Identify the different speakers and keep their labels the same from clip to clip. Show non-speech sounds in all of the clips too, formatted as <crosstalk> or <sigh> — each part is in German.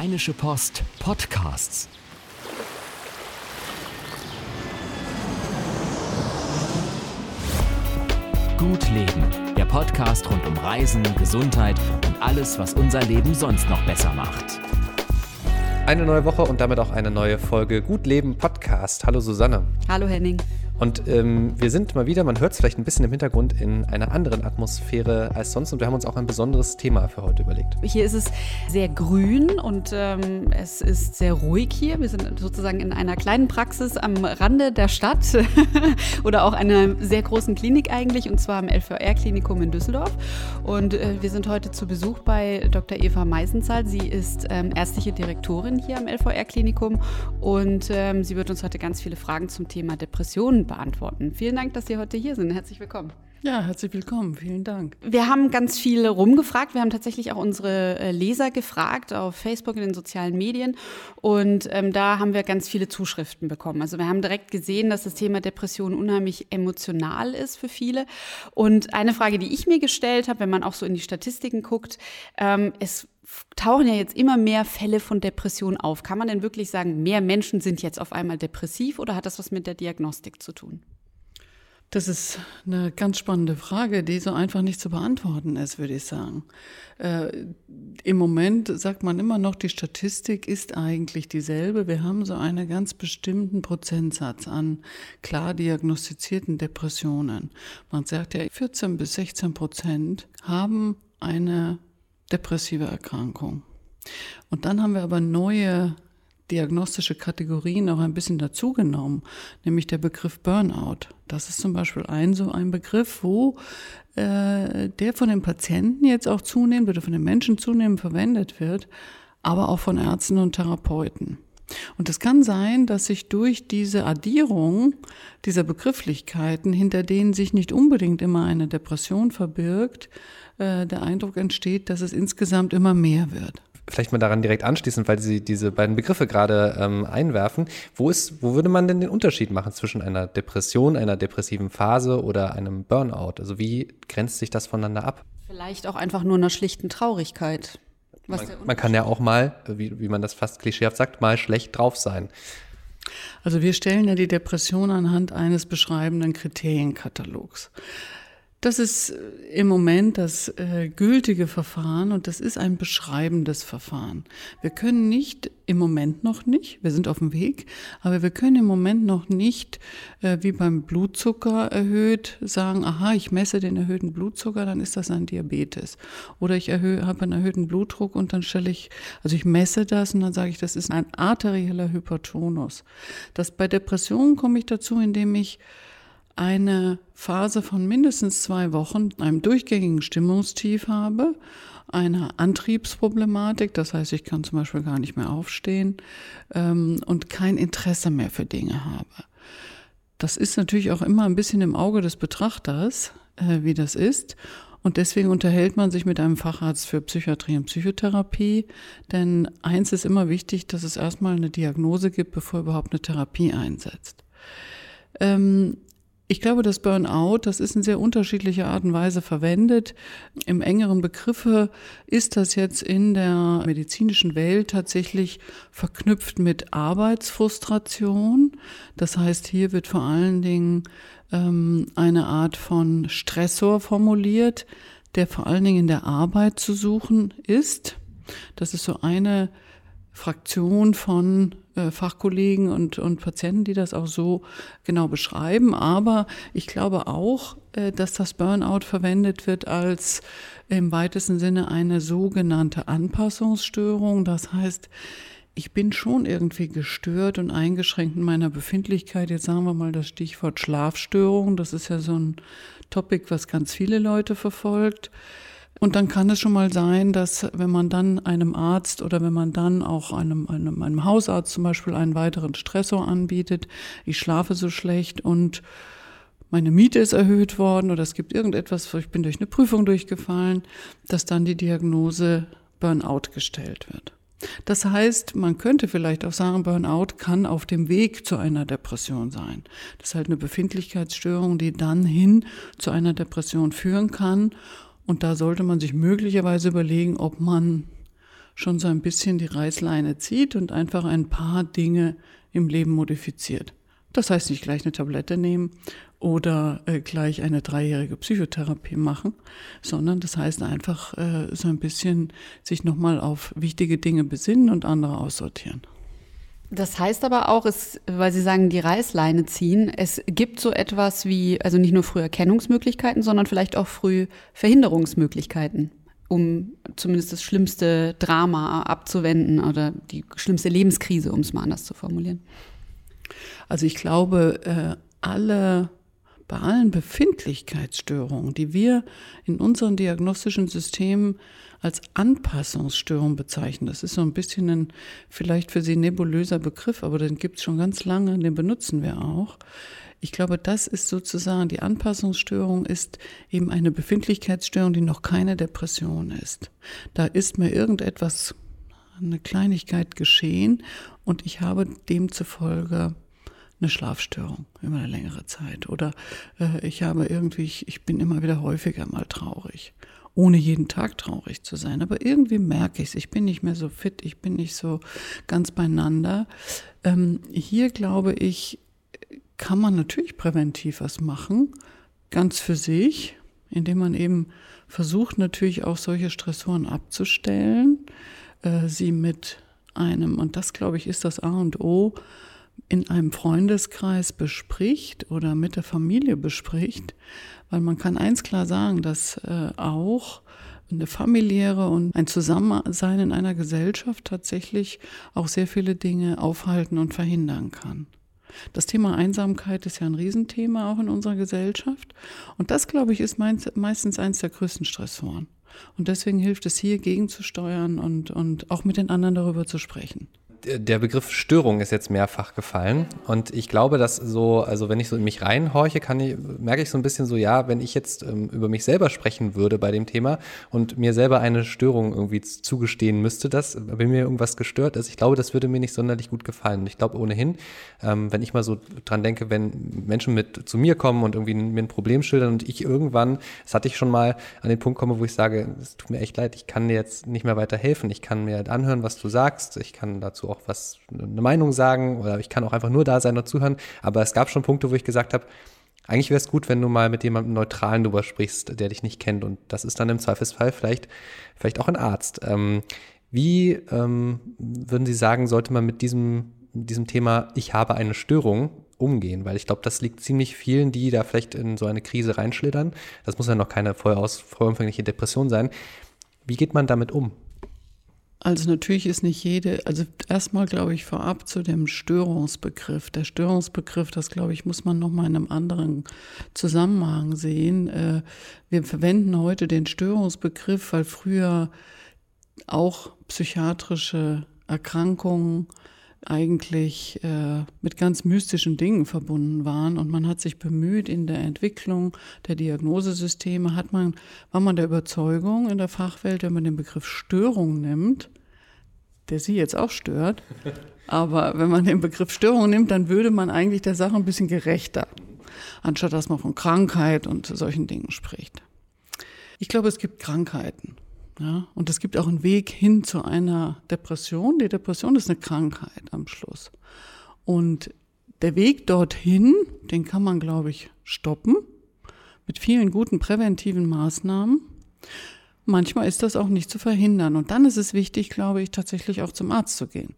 Speaker 1: Rheinische Post Podcasts. Gut Leben, der Podcast rund um Reisen, Gesundheit und alles, was unser Leben sonst noch besser macht.
Speaker 2: Eine neue Woche und damit auch eine neue Folge Gut Leben Podcast. Hallo Susanne.
Speaker 3: Hallo Henning.
Speaker 2: Und ähm, wir sind mal wieder, man hört es vielleicht ein bisschen im Hintergrund, in einer anderen Atmosphäre als sonst. Und wir haben uns auch ein besonderes Thema für heute überlegt.
Speaker 3: Hier ist es sehr grün und ähm, es ist sehr ruhig hier. Wir sind sozusagen in einer kleinen Praxis am Rande der Stadt <laughs> oder auch einer sehr großen Klinik eigentlich, und zwar am LVR-Klinikum in Düsseldorf. Und äh, wir sind heute zu Besuch bei Dr. Eva Meisenzahl. Sie ist ähm, ärztliche Direktorin hier am LVR-Klinikum und ähm, sie wird uns heute ganz viele Fragen zum Thema Depressionen beantworten. Vielen Dank, dass Sie heute hier sind. Herzlich willkommen.
Speaker 4: Ja, herzlich willkommen. Vielen Dank.
Speaker 3: Wir haben ganz viele rumgefragt. Wir haben tatsächlich auch unsere äh, Leser gefragt auf Facebook in den sozialen Medien. Und ähm, da haben wir ganz viele Zuschriften bekommen. Also wir haben direkt gesehen, dass das Thema Depression unheimlich emotional ist für viele. Und eine Frage, die ich mir gestellt habe, wenn man auch so in die Statistiken guckt, ähm, es tauchen ja jetzt immer mehr Fälle von Depression auf. Kann man denn wirklich sagen, mehr Menschen sind jetzt auf einmal depressiv oder hat das was mit der Diagnostik zu tun?
Speaker 4: Das ist eine ganz spannende Frage, die so einfach nicht zu beantworten ist, würde ich sagen. Äh, Im Moment sagt man immer noch, die Statistik ist eigentlich dieselbe. Wir haben so einen ganz bestimmten Prozentsatz an klar diagnostizierten Depressionen. Man sagt ja, 14 bis 16 Prozent haben eine depressive Erkrankung. Und dann haben wir aber neue diagnostische Kategorien auch ein bisschen dazugenommen, nämlich der Begriff Burnout. Das ist zum Beispiel ein so ein Begriff, wo äh, der von den Patienten jetzt auch zunehmend oder von den Menschen zunehmend verwendet wird, aber auch von Ärzten und Therapeuten. Und es kann sein, dass sich durch diese Addierung dieser Begrifflichkeiten, hinter denen sich nicht unbedingt immer eine Depression verbirgt, äh, der Eindruck entsteht, dass es insgesamt immer mehr wird
Speaker 2: vielleicht mal daran direkt anschließen, weil Sie diese beiden Begriffe gerade ähm, einwerfen. Wo, ist, wo würde man denn den Unterschied machen zwischen einer Depression, einer depressiven Phase oder einem Burnout? Also wie grenzt sich das voneinander ab?
Speaker 3: Vielleicht auch einfach nur einer schlichten Traurigkeit.
Speaker 2: Man, man, kann ja auch mal, wie, wie man das fast klischeehaft sagt, mal schlecht drauf sein.
Speaker 4: Also wir stellen ja die Depression anhand eines beschreibenden Kriterienkatalogs. Das ist äh, im Moment das äh, gültige Verfahren und das ist ein beschreibendes Verfahren. Wir können nicht, im Moment noch nicht, wir sind auf dem Weg, aber wir können im Moment noch nicht, äh, wie beim Blutzucker erhöht, sagen, aha, ich messe den erhöhten Blutzucker, dann ist das ein Diabetes. Oder ich habe einen erhöhten Blutdruck und dann stelle ich, also ich messe das und dann sage ich, das ist ein arterieller Hypertonus. Das bei Depressionen komme ich dazu, indem ich eine Phase von mindestens zwei Wochen, einem durchgängigen Stimmungstief habe, eine Antriebsproblematik, das heißt, ich kann zum Beispiel gar nicht mehr aufstehen ähm, und kein Interesse mehr für Dinge habe. Das ist natürlich auch immer ein bisschen im Auge des Betrachters, äh, wie das ist. Und deswegen unterhält man sich mit einem Facharzt für Psychiatrie und Psychotherapie. Denn eins ist immer wichtig, dass es erstmal eine Diagnose gibt, bevor überhaupt eine Therapie einsetzt. Ähm, ich glaube, das Burnout, das ist in sehr unterschiedlicher Art und Weise verwendet. Im engeren Begriffe ist das jetzt in der medizinischen Welt tatsächlich verknüpft mit Arbeitsfrustration. Das heißt, hier wird vor allen Dingen ähm, eine Art von Stressor formuliert, der vor allen Dingen in der Arbeit zu suchen ist. Das ist so eine Fraktion von äh, Fachkollegen und, und Patienten, die das auch so genau beschreiben. Aber ich glaube auch, äh, dass das Burnout verwendet wird als im weitesten Sinne eine sogenannte Anpassungsstörung. Das heißt, ich bin schon irgendwie gestört und eingeschränkt in meiner Befindlichkeit. Jetzt sagen wir mal das Stichwort Schlafstörung. Das ist ja so ein Topic, was ganz viele Leute verfolgt. Und dann kann es schon mal sein, dass wenn man dann einem Arzt oder wenn man dann auch einem, einem, einem Hausarzt zum Beispiel einen weiteren Stressor anbietet, ich schlafe so schlecht und meine Miete ist erhöht worden oder es gibt irgendetwas, ich bin durch eine Prüfung durchgefallen, dass dann die Diagnose Burnout gestellt wird. Das heißt, man könnte vielleicht auch sagen, Burnout kann auf dem Weg zu einer Depression sein. Das ist halt eine Befindlichkeitsstörung, die dann hin zu einer Depression führen kann und da sollte man sich möglicherweise überlegen, ob man schon so ein bisschen die Reißleine zieht und einfach ein paar Dinge im Leben modifiziert. Das heißt nicht gleich eine Tablette nehmen oder äh, gleich eine dreijährige Psychotherapie machen, sondern das heißt einfach äh, so ein bisschen sich nochmal auf wichtige Dinge besinnen und andere aussortieren.
Speaker 3: Das heißt aber auch, es, weil Sie sagen, die Reißleine ziehen, es gibt so etwas wie, also nicht nur Früherkennungsmöglichkeiten, sondern vielleicht auch früh Verhinderungsmöglichkeiten, um zumindest das schlimmste Drama abzuwenden oder die schlimmste Lebenskrise, um es mal anders zu formulieren.
Speaker 4: Also ich glaube, äh, alle bei allen Befindlichkeitsstörungen, die wir in unseren diagnostischen Systemen als Anpassungsstörung bezeichnen. Das ist so ein bisschen ein vielleicht für Sie nebulöser Begriff, aber den gibt es schon ganz lange, den benutzen wir auch. Ich glaube, das ist sozusagen, die Anpassungsstörung ist eben eine Befindlichkeitsstörung, die noch keine Depression ist. Da ist mir irgendetwas, eine Kleinigkeit geschehen und ich habe demzufolge eine Schlafstörung über eine längere Zeit. Oder äh, ich habe irgendwie, ich, ich bin immer wieder häufiger mal traurig. Ohne jeden Tag traurig zu sein. Aber irgendwie merke ich es, ich bin nicht mehr so fit, ich bin nicht so ganz beieinander. Ähm, hier glaube ich, kann man natürlich präventiv was machen, ganz für sich, indem man eben versucht natürlich auch solche Stressoren abzustellen, äh, sie mit einem, und das glaube ich ist das A und O, in einem Freundeskreis bespricht oder mit der Familie bespricht, weil man kann eins klar sagen, dass äh, auch eine familiäre und ein Zusammensein in einer Gesellschaft tatsächlich auch sehr viele Dinge aufhalten und verhindern kann. Das Thema Einsamkeit ist ja ein Riesenthema auch in unserer Gesellschaft. Und das, glaube ich, ist meistens eines der größten Stressoren. Und deswegen hilft es hier gegenzusteuern und, und auch mit den anderen darüber zu sprechen
Speaker 2: der Begriff Störung ist jetzt mehrfach gefallen. Und ich glaube, dass so, also wenn ich so in mich reinhorche, kann ich, merke ich so ein bisschen so, ja, wenn ich jetzt ähm, über mich selber sprechen würde bei dem Thema und mir selber eine Störung irgendwie zugestehen müsste, dass wenn mir irgendwas gestört ist, ich glaube, das würde mir nicht sonderlich gut gefallen. Und ich glaube ohnehin, ähm, wenn ich mal so dran denke, wenn Menschen mit zu mir kommen und irgendwie mir ein Problem schildern und ich irgendwann, das hatte ich schon mal an den Punkt komme, wo ich sage, es tut mir echt leid, ich kann dir jetzt nicht mehr weiter helfen. Ich kann mir anhören, was du sagst. Ich kann dazu auch was, eine Meinung sagen oder ich kann auch einfach nur da sein und zuhören. Aber es gab schon Punkte, wo ich gesagt habe, eigentlich wäre es gut, wenn du mal mit jemandem Neutralen drüber sprichst, der dich nicht kennt. Und das ist dann im Zweifelsfall vielleicht, vielleicht auch ein Arzt. Ähm, wie ähm, würden Sie sagen, sollte man mit diesem, diesem Thema Ich habe eine Störung umgehen? Weil ich glaube, das liegt ziemlich vielen, die da vielleicht in so eine Krise reinschlittern. Das muss ja noch keine vollumfängliche Depression sein. Wie geht man damit um?
Speaker 4: Also natürlich ist nicht jede, also erstmal glaube ich vorab zu dem Störungsbegriff. Der Störungsbegriff, das glaube ich, muss man nochmal in einem anderen Zusammenhang sehen. Äh, wir verwenden heute den Störungsbegriff, weil früher auch psychiatrische Erkrankungen eigentlich äh, mit ganz mystischen Dingen verbunden waren und man hat sich bemüht in der Entwicklung der Diagnosesysteme hat man war man der Überzeugung in der Fachwelt, wenn man den Begriff Störung nimmt, der sie jetzt auch stört, <laughs> aber wenn man den Begriff Störung nimmt, dann würde man eigentlich der Sache ein bisschen gerechter, anstatt dass man von Krankheit und solchen Dingen spricht. Ich glaube, es gibt Krankheiten ja, und es gibt auch einen Weg hin zu einer Depression. Die Depression ist eine Krankheit am Schluss. Und der Weg dorthin, den kann man, glaube ich, stoppen mit vielen guten präventiven Maßnahmen. Manchmal ist das auch nicht zu verhindern. Und dann ist es wichtig, glaube ich, tatsächlich auch zum Arzt zu gehen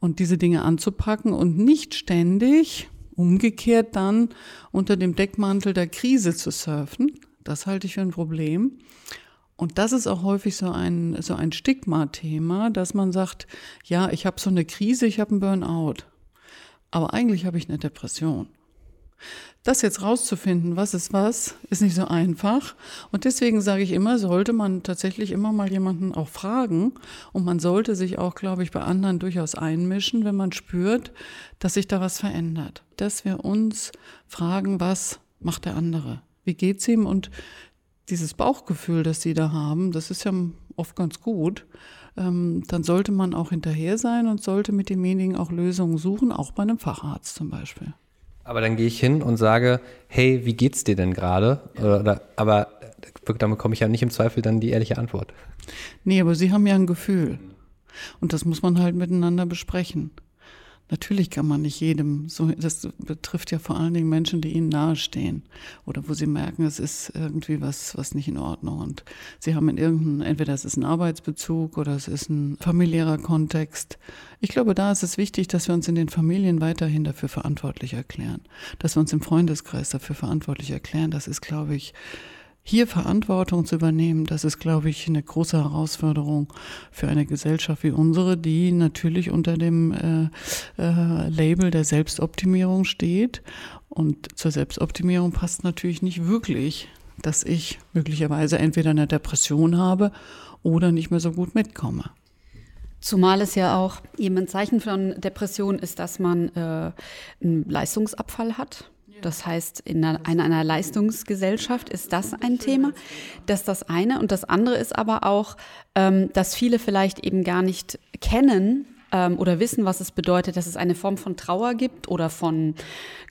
Speaker 4: und diese Dinge anzupacken und nicht ständig umgekehrt dann unter dem Deckmantel der Krise zu surfen. Das halte ich für ein Problem. Und das ist auch häufig so ein, so ein Stigma-Thema, dass man sagt, ja, ich habe so eine Krise, ich habe einen Burnout. Aber eigentlich habe ich eine Depression. Das jetzt rauszufinden, was ist was, ist nicht so einfach. Und deswegen sage ich immer, sollte man tatsächlich immer mal jemanden auch fragen. Und man sollte sich auch, glaube ich, bei anderen durchaus einmischen, wenn man spürt, dass sich da was verändert. Dass wir uns fragen, was macht der andere? Wie geht's ihm? Und dieses Bauchgefühl, das sie da haben, das ist ja oft ganz gut, ähm, dann sollte man auch hinterher sein und sollte mit demjenigen auch Lösungen suchen, auch bei einem Facharzt zum Beispiel.
Speaker 2: Aber dann gehe ich hin und sage, hey, wie geht's dir denn gerade? Ja. Oder, aber damit bekomme ich ja nicht im Zweifel dann die ehrliche Antwort.
Speaker 4: Nee, aber Sie haben ja ein Gefühl. Und das muss man halt miteinander besprechen. Natürlich kann man nicht jedem, so, das betrifft ja vor allen Dingen Menschen, die ihnen nahestehen oder wo sie merken, es ist irgendwie was, was nicht in Ordnung und sie haben in irgendeinem, entweder es ist ein Arbeitsbezug oder es ist ein familiärer Kontext. Ich glaube, da ist es wichtig, dass wir uns in den Familien weiterhin dafür verantwortlich erklären, dass wir uns im Freundeskreis dafür verantwortlich erklären. Das ist, glaube ich, hier Verantwortung zu übernehmen, das ist, glaube ich, eine große Herausforderung für eine Gesellschaft wie unsere, die natürlich unter dem äh, äh, Label der Selbstoptimierung steht. Und zur Selbstoptimierung passt natürlich nicht wirklich, dass ich möglicherweise entweder eine Depression habe oder nicht mehr so gut mitkomme.
Speaker 3: Zumal es ja auch eben ein Zeichen von Depression ist, dass man äh, einen Leistungsabfall hat. Das heißt, in einer, in einer, Leistungsgesellschaft ist das ein Thema. Das ist das eine. Und das andere ist aber auch, ähm, dass viele vielleicht eben gar nicht kennen ähm, oder wissen, was es bedeutet, dass es eine Form von Trauer gibt oder von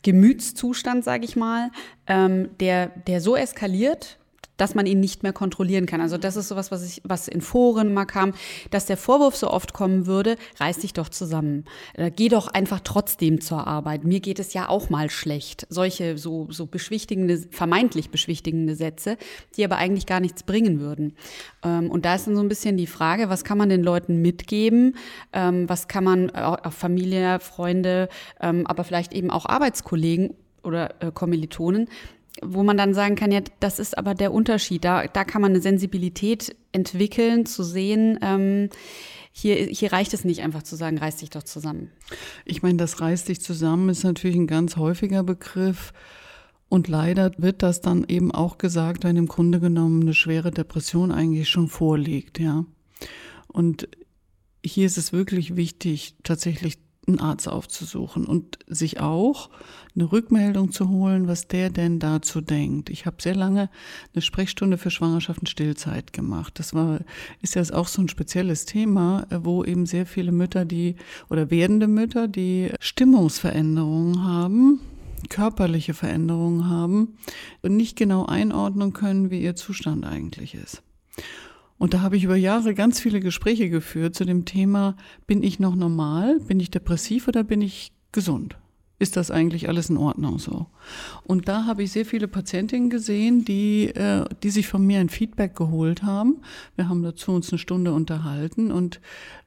Speaker 3: Gemütszustand, sage ich mal, ähm, der, der so eskaliert, dass man ihn nicht mehr kontrollieren kann. Also das ist sowas, was ich, was in Foren mal kam, dass der Vorwurf so oft kommen würde, reiß dich doch zusammen. Äh, geh doch einfach trotzdem zur Arbeit. Mir geht es ja auch mal schlecht. Solche so, so beschwichtigende, vermeintlich beschwichtigende Sätze, die aber eigentlich gar nichts bringen würden. Ähm, und da ist dann so ein bisschen die Frage, was kann man den Leuten mitgeben? Ähm, was kann man auch Familie, Freunde, ähm, aber vielleicht eben auch Arbeitskollegen oder äh, Kommilitonen, wo man dann sagen kann, ja, das ist aber der Unterschied. Da, da kann man eine Sensibilität entwickeln, zu sehen, ähm, hier, hier reicht es nicht einfach zu sagen, reiß dich doch zusammen.
Speaker 4: Ich meine, das reiß dich zusammen ist natürlich ein ganz häufiger Begriff. Und leider wird das dann eben auch gesagt, wenn im Grunde genommen eine schwere Depression eigentlich schon vorliegt, ja. Und hier ist es wirklich wichtig, tatsächlich einen Arzt aufzusuchen und sich auch eine Rückmeldung zu holen, was der denn dazu denkt. Ich habe sehr lange eine Sprechstunde für Schwangerschaft und Stillzeit gemacht. Das war ist ja auch so ein spezielles Thema, wo eben sehr viele Mütter, die oder werdende Mütter, die Stimmungsveränderungen haben, körperliche Veränderungen haben und nicht genau einordnen können, wie ihr Zustand eigentlich ist. Und da habe ich über Jahre ganz viele Gespräche geführt zu dem Thema, bin ich noch normal, bin ich depressiv oder bin ich gesund? Ist das eigentlich alles in Ordnung so? Und da habe ich sehr viele Patientinnen gesehen, die, äh, die sich von mir ein Feedback geholt haben. Wir haben dazu uns eine Stunde unterhalten und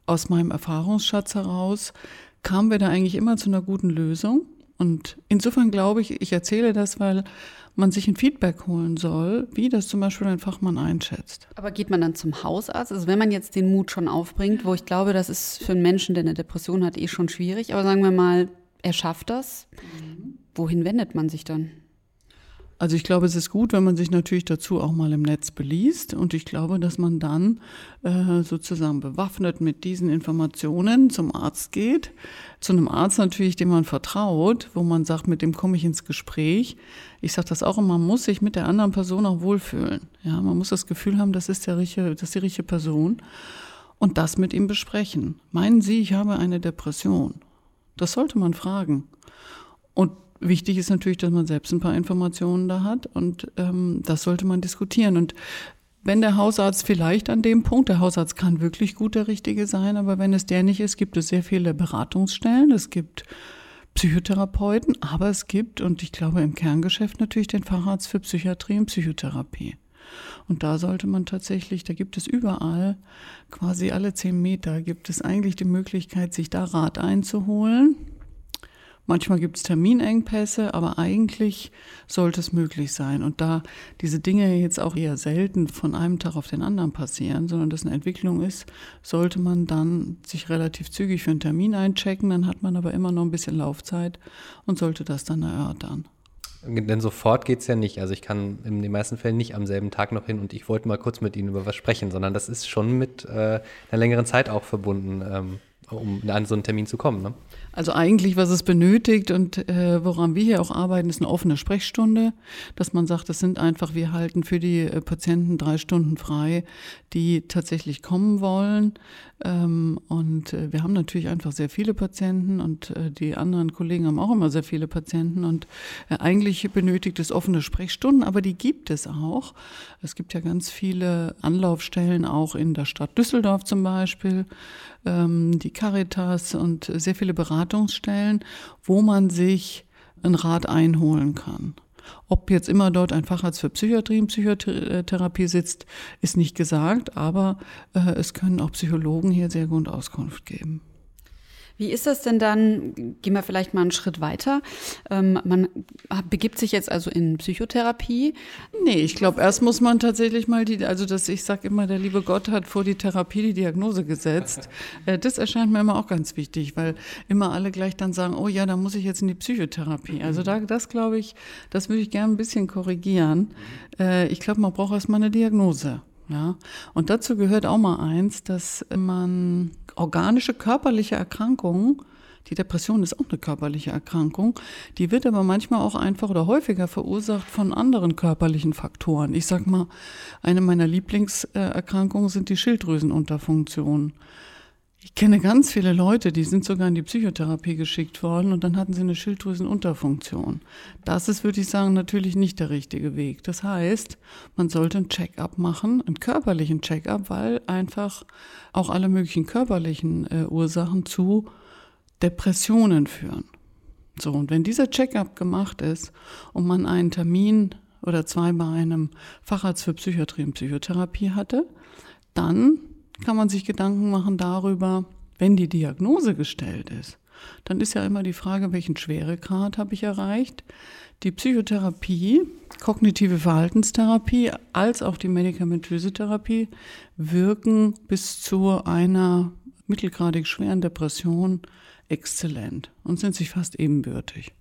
Speaker 4: aus meinem Erfahrungsschatz heraus kamen wir da eigentlich immer zu einer guten Lösung. Und insofern glaube ich, ich erzähle das, weil man sich ein Feedback holen soll, wie das zum Beispiel ein Fachmann einschätzt.
Speaker 3: Aber geht man dann zum Hausarzt? Also wenn man jetzt den Mut schon aufbringt, wo ich glaube, das ist für einen Menschen, der eine Depression hat, eh schon schwierig, aber sagen wir mal, er schafft das, mhm. wohin wendet man sich dann?
Speaker 4: Also ich glaube, es ist gut, wenn man sich natürlich dazu auch mal im Netz beliest. Und ich glaube, dass man dann äh, sozusagen bewaffnet mit diesen Informationen zum Arzt geht. Zu einem Arzt natürlich, dem man vertraut, wo man sagt, mit dem komme ich ins Gespräch. Ich sage das auch immer, man muss sich mit der anderen Person auch wohlfühlen. Ja, man muss das Gefühl haben, das ist, der richtige, das ist die richtige Person. Und das mit ihm besprechen. Meinen Sie, ich habe eine Depression? Das sollte man fragen. Und wichtig ist natürlich, dass man selbst ein paar Informationen da hat und ähm, das sollte man diskutieren. Und wenn der Hausarzt vielleicht an dem Punkt, der Hausarzt kann wirklich gut der Richtige sein, aber wenn es der nicht ist, gibt es sehr viele Beratungsstellen, es gibt Psychotherapeuten, aber es gibt, und ich glaube im Kerngeschäft natürlich den Facharzt für Psychiatrie und Psychotherapie. Und da sollte man tatsächlich, da gibt es überall, quasi alle zehn Meter, gibt es eigentlich die Möglichkeit, sich da Rat einzuholen Manchmal gibt es Terminengpässe, aber eigentlich sollte es möglich sein. Und da diese Dinge jetzt auch eher selten von einem Tag auf den anderen passieren, sondern das eine Entwicklung ist, sollte man dann sich relativ zügig für einen Termin einchecken. Dann hat man aber immer noch ein bisschen Laufzeit und sollte das dann erörtern.
Speaker 2: Denn sofort geht es ja nicht. Also ich kann in den meisten Fällen nicht am selben Tag noch hin und ich wollte mal kurz mit Ihnen über was sprechen, sondern das ist schon mit äh, einer längeren Zeit auch verbunden. Ähm, um an so einen Termin zu kommen. Ne?
Speaker 4: Also eigentlich, was es benötigt und äh, woran wir hier auch arbeiten, ist eine offene Sprechstunde, dass man sagt, das sind einfach, wir halten für die äh, Patienten drei Stunden frei, die tatsächlich kommen wollen. Ähm, und äh, wir haben natürlich einfach sehr viele Patienten und äh, die anderen Kollegen haben auch immer sehr viele Patienten und äh, eigentlich benötigt es offene Sprechstunden, aber die gibt es auch. Es gibt ja ganz viele Anlaufstellen auch in der Stadt Düsseldorf zum Beispiel ähm, die Caritas und sehr viele Beratungsstellen, wo man sich einen Rat einholen kann. Ob jetzt immer dort ein Facharzt für Psychiatrie und Psychotherapie sitzt, ist nicht gesagt, aber äh, es können auch Psychologen hier sehr gut Auskunft geben.
Speaker 3: Wie ist das denn dann? Gehen wir vielleicht mal einen Schritt weiter. Ähm, man begibt sich jetzt also in Psychotherapie.
Speaker 4: Nee, ich glaube, erst muss man tatsächlich mal die, also das, ich sage immer, der liebe Gott hat vor die Therapie die Diagnose gesetzt. <laughs> Äh, das erscheint mir immer auch ganz wichtig, weil immer alle gleich dann sagen, oh ja, da muss ich jetzt in die Psychotherapie. Also da, das glaube ich, das würde ich gerne ein bisschen korrigieren. Äh, ich glaube, man braucht erstmal eine Diagnose. Ja, und dazu gehört auch mal eins, dass man organische körperliche Erkrankungen, die Depression ist auch eine körperliche Erkrankung, die wird aber manchmal auch einfach oder häufiger verursacht von anderen körperlichen Faktoren. Ich sag mal, eine meiner Lieblingserkrankungen sind die Schilddrüsenunterfunktionen. Ich kenne ganz viele Leute, die sind sogar in die Psychotherapie geschickt worden und dann hatten sie eine Schilddrüsenunterfunktion. Das ist, würde ich sagen, natürlich nicht der richtige Weg. Das heißt, man sollte einen Check-up machen, einen körperlichen Check-up, weil einfach auch alle möglichen körperlichen äh, Ursachen zu Depressionen führen. So, und wenn dieser Check-up gemacht ist und man einen Termin oder zwei bei einem Facharzt für Psychiatrie und Psychotherapie hatte, dann kann man sich Gedanken machen darüber, wenn die Diagnose gestellt ist, dann ist ja immer die Frage, welchen Schweregrad habe ich erreicht. Die Psychotherapie, kognitive Verhaltenstherapie als auch die medikamentöse Therapie wirken bis zu einer mittelgradig schweren Depression exzellent und sind sich fast ebenbürtig.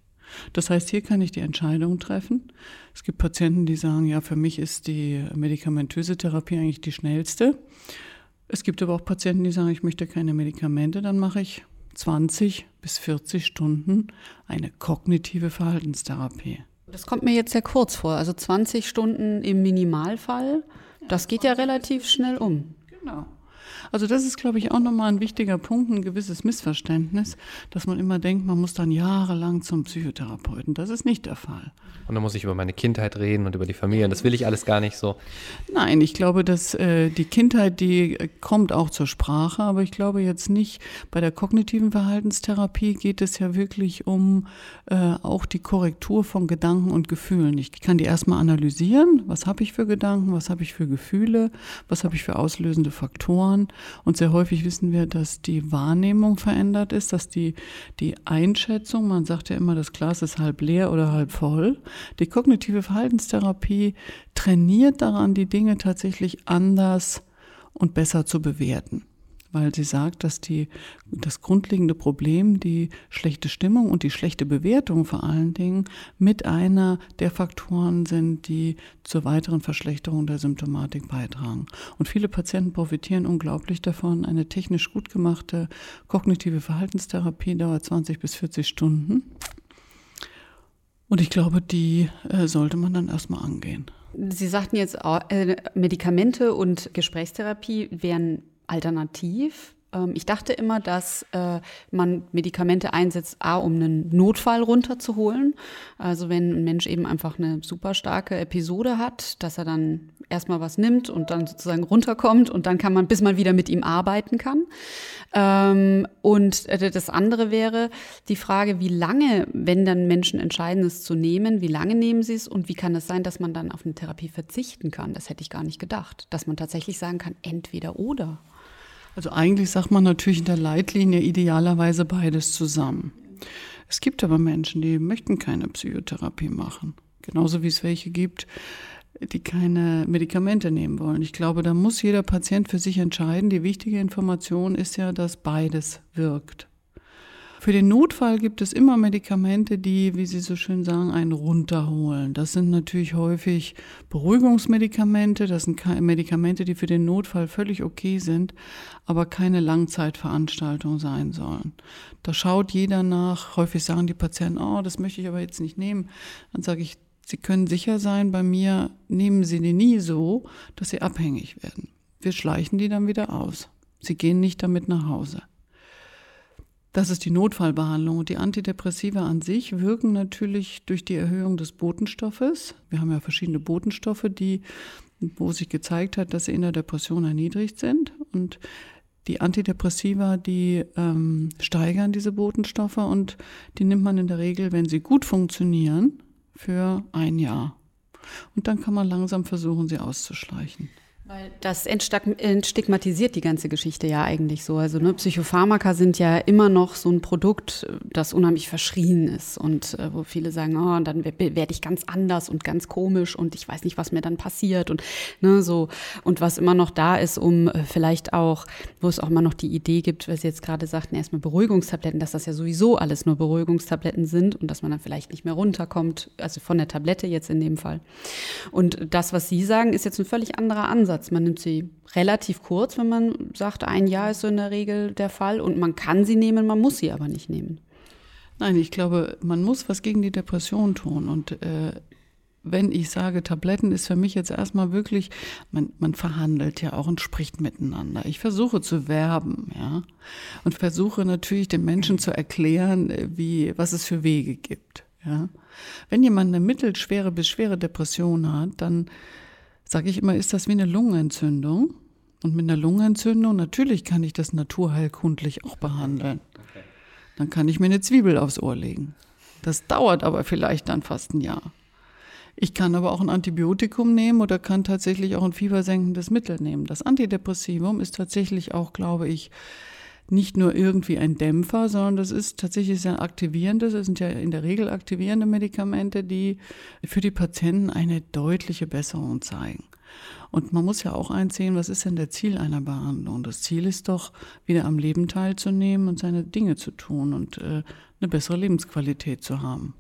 Speaker 4: Das heißt, hier kann ich die Entscheidung treffen. Es gibt Patienten, die sagen, ja, für mich ist die medikamentöse Therapie eigentlich die schnellste. Es gibt aber auch Patienten, die sagen, ich möchte keine Medikamente, dann mache ich 20 bis 40 Stunden eine kognitive Verhaltenstherapie.
Speaker 3: Das kommt mir jetzt sehr kurz vor, also 20 Stunden im Minimalfall. Das geht ja relativ schnell um.
Speaker 4: Genau. Also das ist, glaube ich, auch nochmal ein wichtiger Punkt, ein gewisses Missverständnis, dass man immer denkt, man muss dann jahrelang zum Psychotherapeuten. Das ist nicht der Fall.
Speaker 2: Und dann muss ich über meine Kindheit reden und über die Familie. Und das will ich alles gar nicht so.
Speaker 4: Nein, ich glaube, dass äh, die Kindheit, die äh, kommt auch zur Sprache, aber ich glaube jetzt nicht, bei der kognitiven Verhaltenstherapie geht es ja wirklich um äh, auch die Korrektur von Gedanken und Gefühlen. Ich kann die erstmal analysieren, was habe ich für Gedanken, was habe ich für Gefühle, was habe ich für auslösende Faktoren und sehr häufig wissen wir, dass die Wahrnehmung verändert ist, dass die, die Einschätzung, man sagt ja immer, das Glas ist halb leer oder halb voll. Die kognitive Verhaltenstherapie trainiert daran, die Dinge tatsächlich anders und besser zu bewerten weil sie sagt, dass die, das grundlegende Problem, die schlechte Stimmung und die schlechte Bewertung vor allen Dingen mit einer der Faktoren sind, die zur weiteren Verschlechterung der Symptomatik beitragen. Und viele Patienten profitieren unglaublich davon. Eine technisch gut gemachte kognitive Verhaltenstherapie dauert 20 bis 40 Stunden. Und ich glaube, die äh, sollte man dann erstmal angehen.
Speaker 3: Sie sagten jetzt, äh, Medikamente und Gesprächstherapie wären alternativ. Ähm, ich dachte immer, dass äh, man Medikamente einsetzt, A, um einen Notfall runterzuholen. Also wenn ein Mensch eben einfach eine super starke Episode hat, dass er dann erstmal was nimmt und dann sozusagen runterkommt und dann kann man, bis man wieder mit ihm arbeiten kann. Ähm, und äh, das andere wäre die Frage, wie lange, wenn dann Menschen entscheiden, es zu nehmen, wie lange nehmen sie es und wie kann es sein, dass man dann auf eine Therapie verzichten kann? Das hätte ich gar nicht gedacht, dass man tatsächlich sagen kann, entweder oder.
Speaker 4: Also eigentlich sagt man natürlich in der Leitlinie idealerweise beides zusammen. Es gibt aber Menschen, die möchten keine Psychotherapie machen. Genauso wie es welche gibt, die keine Medikamente nehmen wollen. Ich glaube, da muss jeder Patient für sich entscheiden. Die wichtige Information ist ja, dass beides wirkt. Für den Notfall gibt es immer Medikamente, die, wie Sie so schön sagen, einen runterholen. Das sind natürlich häufig Beruhigungsmedikamente, das sind Medikamente, die für den Notfall völlig okay sind, aber keine Langzeitveranstaltung sein sollen. Da schaut jeder nach. Häufig sagen die Patienten, oh, das möchte ich aber jetzt nicht nehmen. Dann sage ich, Sie können sicher sein, bei mir nehmen Sie die nie so, dass Sie abhängig werden. Wir schleichen die dann wieder aus. Sie gehen nicht damit nach Hause. Das ist die Notfallbehandlung. Und die Antidepressiva an sich wirken natürlich durch die Erhöhung des Botenstoffes. Wir haben ja verschiedene Botenstoffe, die, wo sich gezeigt hat, dass sie in der Depression erniedrigt sind. Und die Antidepressiva, die ähm, steigern diese Botenstoffe und die nimmt man in der Regel, wenn sie gut funktionieren, für ein Jahr. Und dann kann man langsam versuchen, sie auszuschleichen.
Speaker 3: Weil das entstigmatisiert die ganze Geschichte ja eigentlich so. Also ne, Psychopharmaka sind ja immer noch so ein Produkt, das unheimlich verschrien ist und äh, wo viele sagen, oh, dann werde ich ganz anders und ganz komisch und ich weiß nicht, was mir dann passiert und ne, so und was immer noch da ist, um äh, vielleicht auch, wo es auch immer noch die Idee gibt, was Sie jetzt gerade sagten, erstmal Beruhigungstabletten, dass das ja sowieso alles nur Beruhigungstabletten sind und dass man dann vielleicht nicht mehr runterkommt, also von der Tablette jetzt in dem Fall. Und das, was Sie sagen, ist jetzt ein völlig anderer Ansatz. Einsatz. Man nimmt sie relativ kurz, wenn man sagt, ein Jahr ist so in der Regel der Fall. Und man kann sie nehmen, man muss sie aber nicht nehmen.
Speaker 4: Nein, ich glaube, man muss was gegen die Depression tun. Und äh, wenn ich sage, Tabletten ist für mich jetzt erstmal wirklich, man, man verhandelt ja auch und spricht miteinander. Ich versuche zu werben, ja. Und versuche natürlich den Menschen zu erklären, äh, wie, was es für Wege gibt, ja. Wenn jemand eine mittelschwere bis schwere Depression hat, dann sage ich immer, ist das wie eine Lungenentzündung. Und mit einer Lungenentzündung, natürlich kann ich das naturheilkundlich auch behandeln. Dann kann ich mir eine Zwiebel aufs Ohr legen. Das dauert aber vielleicht dann fast ein Jahr. Ich kann aber auch ein Antibiotikum nehmen oder kann tatsächlich auch ein fiebersenkendes Mittel nehmen. Das Antidepressivum ist tatsächlich auch, glaube ich, nicht nur irgendwie ein Dämpfer, sondern das ist tatsächlich ein aktivierendes, das sind ja in der Regel aktivierende Medikamente, die für die Patienten eine deutliche Besserung zeigen. Und man muss ja auch einsehen, was ist denn der Ziel einer Behandlung? Das Ziel ist doch, wieder am Leben teilzunehmen und seine Dinge zu tun und äh, eine bessere Lebensqualität zu haben.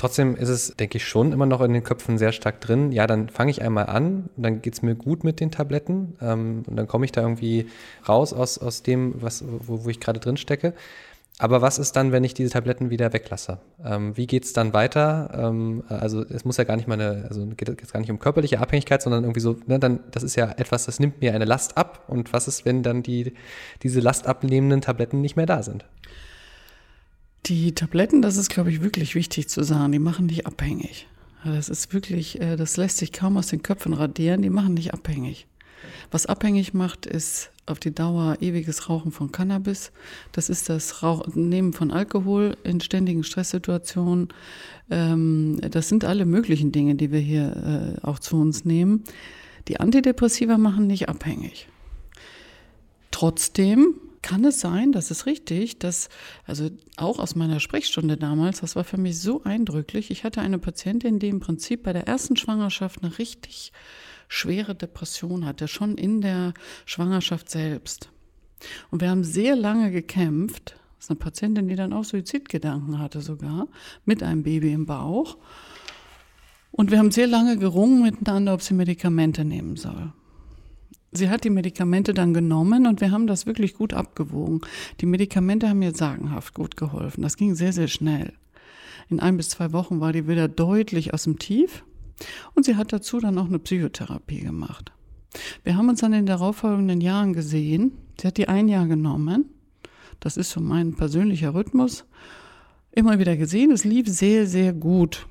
Speaker 2: Trotzdem ist es, denke ich, schon immer noch in den Köpfen sehr stark drin. Ja, dann fange ich einmal an, dann geht es mir gut mit den Tabletten ähm, und dann komme ich da irgendwie raus aus, aus dem, was, wo, wo ich gerade drin stecke. Aber was ist dann, wenn ich diese Tabletten wieder weglasse? Ähm, wie geht es dann weiter? Ähm, also es muss ja gar nicht mal eine, also geht es gar nicht um körperliche Abhängigkeit, sondern irgendwie so, ne, dann, das ist ja etwas, das nimmt mir eine Last ab. Und was ist, wenn dann die, diese lastabnehmenden Tabletten nicht mehr da sind?
Speaker 4: Die Tabletten, das ist, glaube ich, wirklich wichtig zu sagen, die machen dich abhängig. Das ist wirklich, äh, das lässt sich kaum aus den Köpfen radieren, die machen dich abhängig. Was abhängig macht, ist auf die Dauer ewiges Rauchen von Cannabis. Das ist das Rauchen, Nehmen von Alkohol in ständigen Stresssituationen. Ähm, das sind alle möglichen Dinge, die wir hier äh, auch zu uns nehmen. Die Antidepressiva machen nicht abhängig. Trotzdem kann es sein, das ist richtig, dass, also auch aus meiner Sprechstunde damals, das war für mich so eindrücklich. Ich hatte eine Patientin, die im Prinzip bei der ersten Schwangerschaft eine richtig schwere Depression hatte, schon in der Schwangerschaft selbst. Und wir haben sehr lange gekämpft. Das ist eine Patientin, die dann auch Suizidgedanken hatte sogar, mit einem Baby im Bauch. Und wir haben sehr lange gerungen miteinander, ob sie Medikamente nehmen soll. Sie hat die Medikamente dann genommen und wir haben das wirklich gut abgewogen. Die Medikamente haben mir sagenhaft gut geholfen. Das ging sehr, sehr schnell. In ein bis zwei Wochen war die wieder deutlich aus dem Tief und sie hat dazu dann auch eine Psychotherapie gemacht. Wir haben uns dann in den darauffolgenden Jahren gesehen. Sie hat die ein Jahr genommen. Das ist so mein persönlicher Rhythmus. Immer wieder gesehen. Es lief sehr, sehr gut.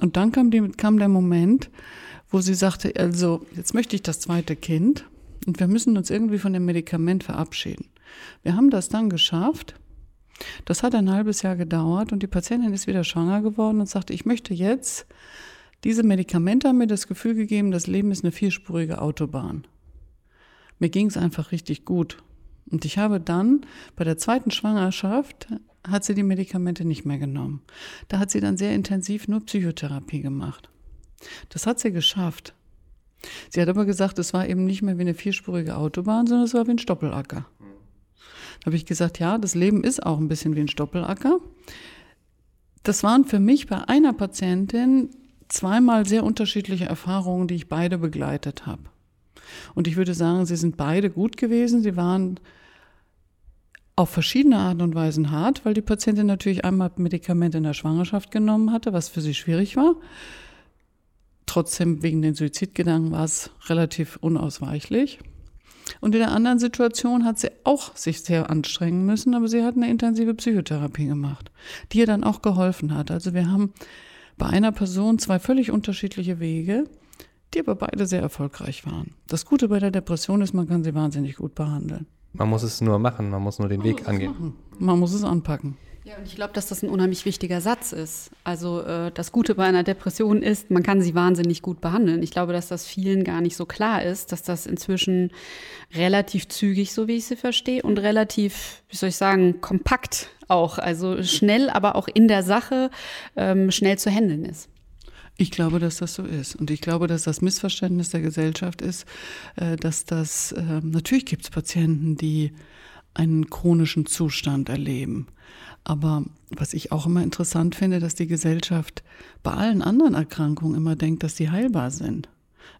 Speaker 4: Und dann kam, die, kam der Moment, wo sie sagte, also jetzt möchte ich das zweite Kind und wir müssen uns irgendwie von dem Medikament verabschieden. Wir haben das dann geschafft. Das hat ein halbes Jahr gedauert und die Patientin ist wieder schwanger geworden und sagte, ich möchte jetzt, diese Medikamente haben mir das Gefühl gegeben, das Leben ist eine vierspurige Autobahn. Mir ging es einfach richtig gut. Und ich habe dann bei der zweiten Schwangerschaft hat sie die Medikamente nicht mehr genommen. Da hat sie dann sehr intensiv nur Psychotherapie gemacht. Das hat sie geschafft. Sie hat aber gesagt, es war eben nicht mehr wie eine vierspurige Autobahn, sondern es war wie ein Stoppelacker. habe ich gesagt, ja, das Leben ist auch ein bisschen wie ein Stoppelacker. Das waren für mich bei einer Patientin zweimal sehr unterschiedliche Erfahrungen, die ich beide begleitet habe. Und ich würde sagen, sie sind beide gut gewesen. Sie waren auf verschiedene Arten und Weisen hart, weil die Patientin natürlich einmal Medikamente in der Schwangerschaft genommen hatte, was für sie schwierig war. Trotzdem wegen den Suizidgedanken war es relativ unausweichlich. Und in der anderen Situation hat sie auch sich sehr anstrengen müssen, aber sie hat eine intensive Psychotherapie gemacht, die ihr dann auch geholfen hat. Also wir haben bei einer Person zwei völlig unterschiedliche Wege, die aber beide sehr erfolgreich waren. Das Gute bei der Depression ist, man kann sie wahnsinnig gut behandeln.
Speaker 2: Man muss es nur machen, man muss nur den man Weg angehen. Machen.
Speaker 4: Man muss es anpacken.
Speaker 3: Ja, und ich glaube, dass das ein unheimlich wichtiger Satz ist. Also äh, das Gute bei einer Depression ist, man kann sie wahnsinnig gut behandeln. Ich glaube, dass das vielen gar nicht so klar ist, dass das inzwischen relativ zügig, so wie ich sie verstehe, und relativ, wie soll ich sagen, kompakt auch, also schnell, aber auch in der Sache ähm, schnell zu handeln ist.
Speaker 4: Ich glaube, dass das so ist. Und ich glaube, dass das Missverständnis der Gesellschaft ist, äh, dass das, äh, natürlich gibt es Patienten, die einen chronischen Zustand erleben. Aber was ich auch immer interessant finde, dass die Gesellschaft bei allen anderen Erkrankungen immer denkt, dass sie heilbar sind.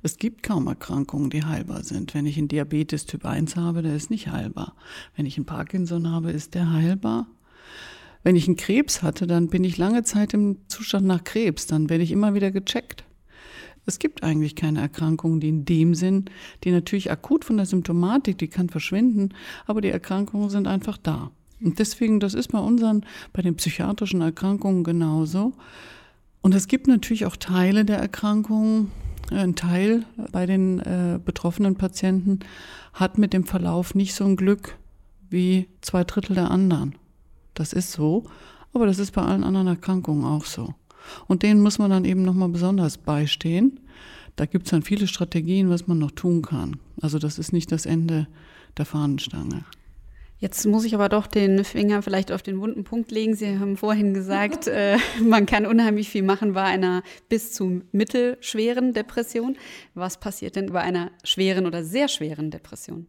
Speaker 4: Es gibt kaum Erkrankungen, die heilbar sind. Wenn ich einen Diabetes Typ 1 habe, der ist nicht heilbar. Wenn ich einen Parkinson habe, ist der heilbar. Wenn ich einen Krebs hatte, dann bin ich lange Zeit im Zustand nach Krebs. Dann werde ich immer wieder gecheckt. Es gibt eigentlich keine Erkrankungen, die in dem Sinn, die natürlich akut von der Symptomatik, die kann verschwinden, aber die Erkrankungen sind einfach da. Und deswegen, das ist bei unseren, bei den psychiatrischen Erkrankungen genauso. Und es gibt natürlich auch Teile der Erkrankungen, äh, ein Teil bei den äh, betroffenen Patienten hat mit dem Verlauf nicht so ein Glück wie zwei Drittel der anderen. Das ist so, aber das ist bei allen anderen Erkrankungen auch so. Und denen muss man dann eben nochmal besonders beistehen. Da gibt es dann viele Strategien, was man noch tun kann. Also das ist nicht das Ende der Fahnenstange.
Speaker 3: Jetzt muss ich aber doch den Finger vielleicht auf den wunden Punkt legen. Sie haben vorhin gesagt, <laughs> äh, man kann unheimlich viel machen bei einer bis zu mittelschweren Depression. Was passiert denn bei einer schweren oder sehr schweren Depression?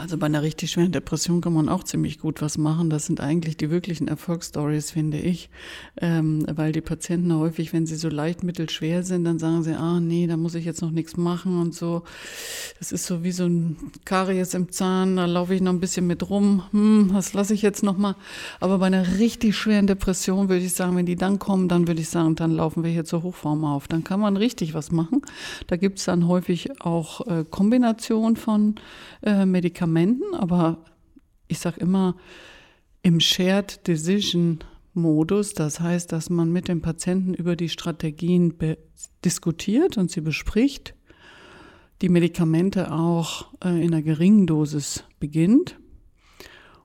Speaker 4: Also bei einer richtig schweren Depression kann man auch ziemlich gut was machen. Das sind eigentlich die wirklichen Erfolgsstories, finde ich. Ähm, weil die Patienten häufig, wenn sie so leicht mittelschwer sind, dann sagen sie, ah nee, da muss ich jetzt noch nichts machen und so. Das ist so wie so ein Karies im Zahn, da laufe ich noch ein bisschen mit rum. Hm, das lasse ich jetzt noch mal. Aber bei einer richtig schweren Depression würde ich sagen, wenn die dann kommen, dann würde ich sagen, dann laufen wir hier zur Hochform auf. Dann kann man richtig was machen. Da gibt es dann häufig auch äh, Kombination von äh, Medikamenten Medikamenten, aber ich sage immer im Shared Decision Modus. Das heißt, dass man mit dem Patienten über die Strategien diskutiert und sie bespricht, die Medikamente auch äh, in einer geringen Dosis beginnt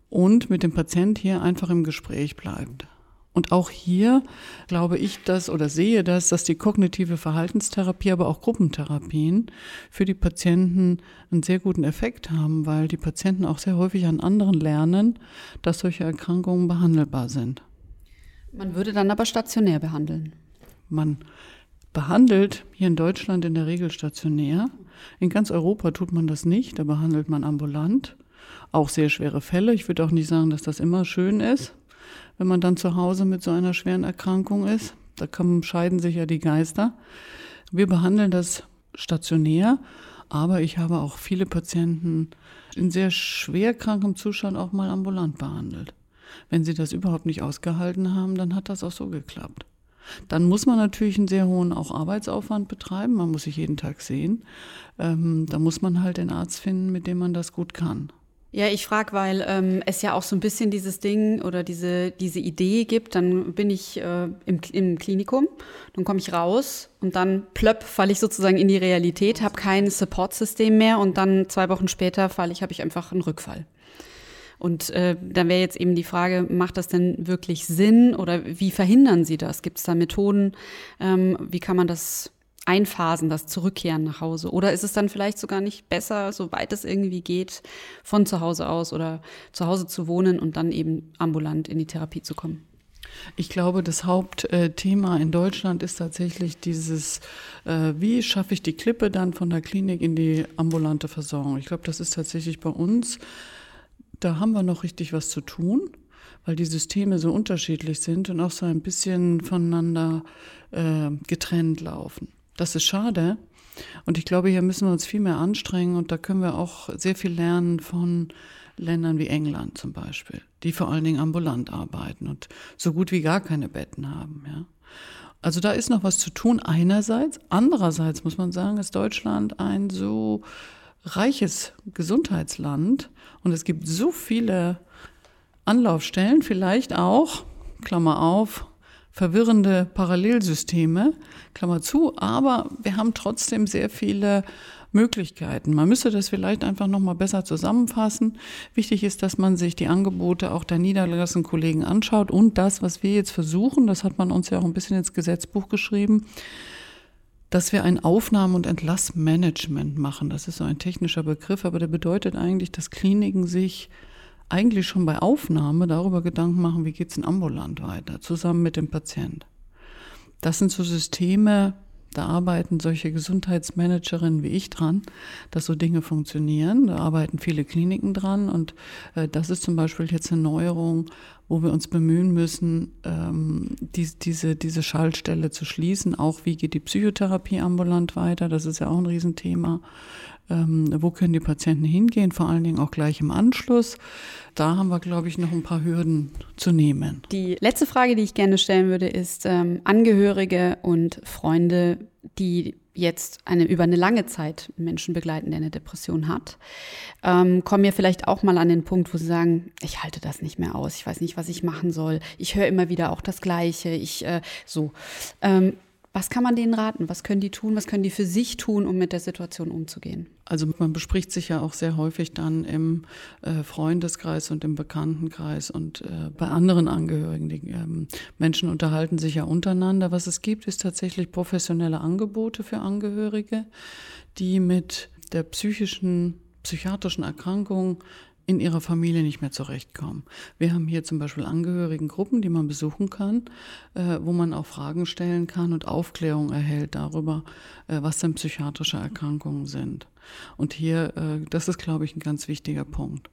Speaker 4: und mit dem Patient hier einfach im Gespräch bleibt. Und auch hier glaube ich das oder sehe das, dass die kognitive Verhaltenstherapie, aber auch Gruppentherapien für die Patienten einen sehr guten Effekt haben, weil die Patienten auch sehr häufig an anderen lernen, dass solche Erkrankungen behandelbar sind.
Speaker 3: Man würde dann aber stationär behandeln.
Speaker 4: Man behandelt hier in Deutschland in der Regel stationär. In ganz Europa tut man das nicht, da behandelt man ambulant. Auch sehr schwere Fälle. Ich würde auch nicht sagen, dass das immer schön ist wenn man dann zu Hause mit so einer schweren Erkrankung ist. Da kommen, scheiden sich ja die Geister. Wir behandeln das stationär, aber ich habe auch viele Patienten in sehr schwer krankem Zustand auch mal ambulant behandelt. Wenn sie das überhaupt nicht ausgehalten haben, dann hat das auch so geklappt. Dann muss man natürlich einen sehr hohen auch Arbeitsaufwand betreiben. Man muss sich jeden Tag sehen. Ähm, da muss man halt den Arzt finden, mit dem man das gut kann.
Speaker 3: Ja, ich frage, weil ähm, es ja auch so ein bisschen dieses Ding oder diese, diese Idee gibt, dann bin ich äh, im, im Klinikum, dann komme ich raus und dann plöpp falle ich sozusagen in die Realität, habe kein Support-System mehr und dann zwei Wochen später falle ich, habe ich einfach einen Rückfall. Und äh, dann wäre jetzt eben die Frage, macht das denn wirklich Sinn oder wie verhindern Sie das? Gibt es da Methoden? Ähm, wie kann man das Einphasen, das Zurückkehren nach Hause? Oder ist es dann vielleicht sogar nicht besser, soweit es irgendwie geht, von zu Hause aus oder zu Hause zu wohnen und dann eben ambulant in die Therapie zu kommen?
Speaker 4: Ich glaube, das Hauptthema in Deutschland ist tatsächlich dieses, äh, wie schaffe ich die Klippe dann von der Klinik in die ambulante Versorgung? Ich glaube, das ist tatsächlich bei uns da haben wir noch richtig was zu tun, weil die Systeme so unterschiedlich sind und auch so ein bisschen voneinander äh, getrennt laufen. Das ist schade. Und ich glaube, hier müssen wir uns viel mehr anstrengen und da können wir auch sehr viel lernen von Ländern wie England zum Beispiel, die vor allen Dingen ambulant arbeiten und so gut wie gar keine Betten haben. Ja. Also da ist noch was zu tun einerseits. Andererseits muss man sagen, ist Deutschland ein so reiches Gesundheitsland und es gibt so viele Anlaufstellen, vielleicht auch, Klammer auf, verwirrende Parallelsysteme, Klammer zu, aber wir haben trotzdem sehr viele Möglichkeiten. Man müsste das vielleicht einfach nochmal besser zusammenfassen. Wichtig ist, dass man sich die Angebote auch der niedergelassenen Kollegen anschaut und das, was wir jetzt versuchen, das hat man uns ja auch ein bisschen ins Gesetzbuch geschrieben, dass wir ein Aufnahme- und Entlassmanagement machen. Das ist so ein technischer Begriff, aber der bedeutet eigentlich, dass Kliniken sich eigentlich schon bei Aufnahme darüber Gedanken machen, wie geht es in ambulant weiter, zusammen mit dem Patient. Das sind so Systeme, da arbeiten solche Gesundheitsmanagerinnen wie ich dran, dass so Dinge funktionieren. Da arbeiten viele Kliniken dran und äh, das ist zum Beispiel jetzt eine Neuerung, wo wir uns bemühen müssen, ähm, die, diese, diese Schaltstelle zu schließen. Auch wie geht die Psychotherapie ambulant weiter? Das ist ja auch ein Riesenthema. Ähm, wo können die Patienten hingehen? Vor allen Dingen auch gleich im Anschluss. Da haben wir, glaube ich, noch ein paar Hürden zu nehmen.
Speaker 3: Die letzte Frage, die ich gerne stellen würde, ist ähm, Angehörige und Freunde, die jetzt eine, über eine lange Zeit Menschen begleiten, der eine Depression hat, ähm, kommen ja vielleicht auch mal an den Punkt, wo sie sagen, ich halte das nicht mehr aus, ich weiß nicht, was ich machen soll, ich höre immer wieder auch das Gleiche, ich äh, so. Ähm, was kann man denen raten? Was können die tun? Was können die für sich tun, um mit der Situation umzugehen?
Speaker 4: Also man bespricht sich ja auch sehr häufig dann im äh, Freundeskreis und im Bekanntenkreis und äh, bei anderen Angehörigen. Die ähm, Menschen unterhalten sich ja untereinander. Was es gibt, ist tatsächlich professionelle Angebote für Angehörige, die mit der psychischen, psychiatrischen Erkrankung in ihrer Familie nicht mehr zurechtkommen. Wir haben hier zum Beispiel Angehörigengruppen, die man besuchen kann, äh, wo man auch Fragen stellen kann und Aufklärung erhält darüber, äh, was denn psychiatrische Erkrankungen sind. Und hier, äh, das ist, glaube ich, ein ganz wichtiger Punkt.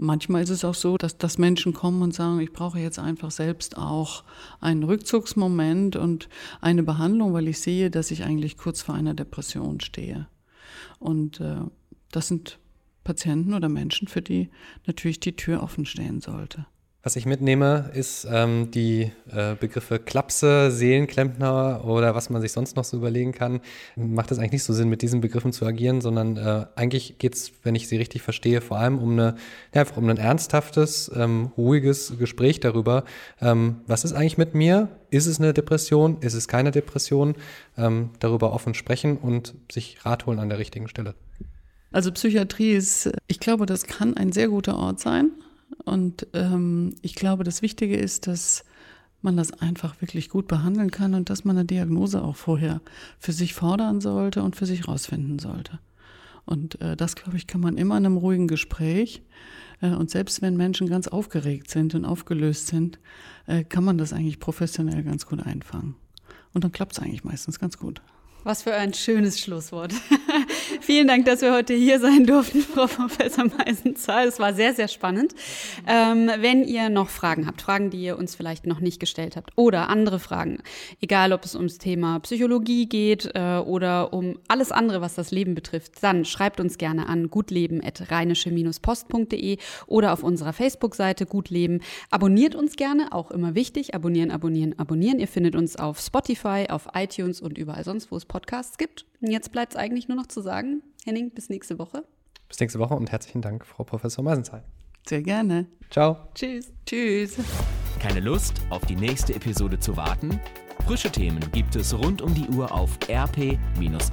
Speaker 4: Manchmal ist es auch so, dass, dass Menschen kommen und sagen, ich brauche jetzt einfach selbst auch einen Rückzugsmoment und eine Behandlung, weil ich sehe, dass ich eigentlich kurz vor einer Depression stehe. Und äh, das sind Patienten oder Menschen, für die natürlich die Tür offen stehen sollte.
Speaker 2: Was ich mitnehme, ist ähm, die äh, Begriffe Klapse, Seelenklempner oder was man sich sonst noch so überlegen kann. Macht es eigentlich nicht so Sinn, mit diesen Begriffen zu agieren, sondern äh, eigentlich geht es, wenn ich sie richtig verstehe, vor allem um, eine, ja, einfach um ein ernsthaftes, ähm, ruhiges Gespräch darüber, ähm, was ist eigentlich mit mir? Ist es eine Depression? Ist es keine Depression? Ähm, darüber offen sprechen und sich Rat holen an der richtigen Stelle.
Speaker 4: Also Psychiatrie ist, ich glaube, das kann ein sehr guter Ort sein. Und ähm, ich glaube, das Wichtige ist, dass man das einfach wirklich gut behandeln kann und dass man eine Diagnose auch vorher für sich fordern sollte und für sich rausfinden sollte. Und äh, das, glaube ich, kann man immer in einem ruhigen Gespräch. Äh, und selbst wenn Menschen ganz aufgeregt sind und aufgelöst sind, äh, kann man das eigentlich professionell ganz gut einfangen. Und dann klappt es eigentlich meistens ganz gut.
Speaker 3: Was für ein schönes Schlusswort. <laughs> Vielen Dank, dass wir heute hier sein durften, Frau Professor Meisenzahl. Es war sehr, sehr spannend. Ähm, wenn ihr noch Fragen habt, Fragen, die ihr uns vielleicht noch nicht gestellt habt oder andere Fragen, egal ob es ums Thema Psychologie geht äh, oder um alles andere, was das Leben betrifft, dann schreibt uns gerne an gutleben.rheinische-post.de oder auf unserer Facebook-Seite Gutleben. Abonniert uns gerne, auch immer wichtig. Abonnieren, abonnieren, abonnieren. Ihr findet uns auf Spotify, auf iTunes und überall sonst, wo es Podcasts gibt. Jetzt bleibt es eigentlich nur noch zu sagen, Henning, bis nächste Woche.
Speaker 2: Bis nächste Woche und herzlichen Dank, Frau Professor Meisenzahl.
Speaker 4: Sehr gerne.
Speaker 2: Ciao.
Speaker 3: Tschüss.
Speaker 4: Tschüss.
Speaker 1: Keine Lust, auf die nächste Episode zu warten? Frische Themen gibt es rund um die Uhr auf rp-online.de.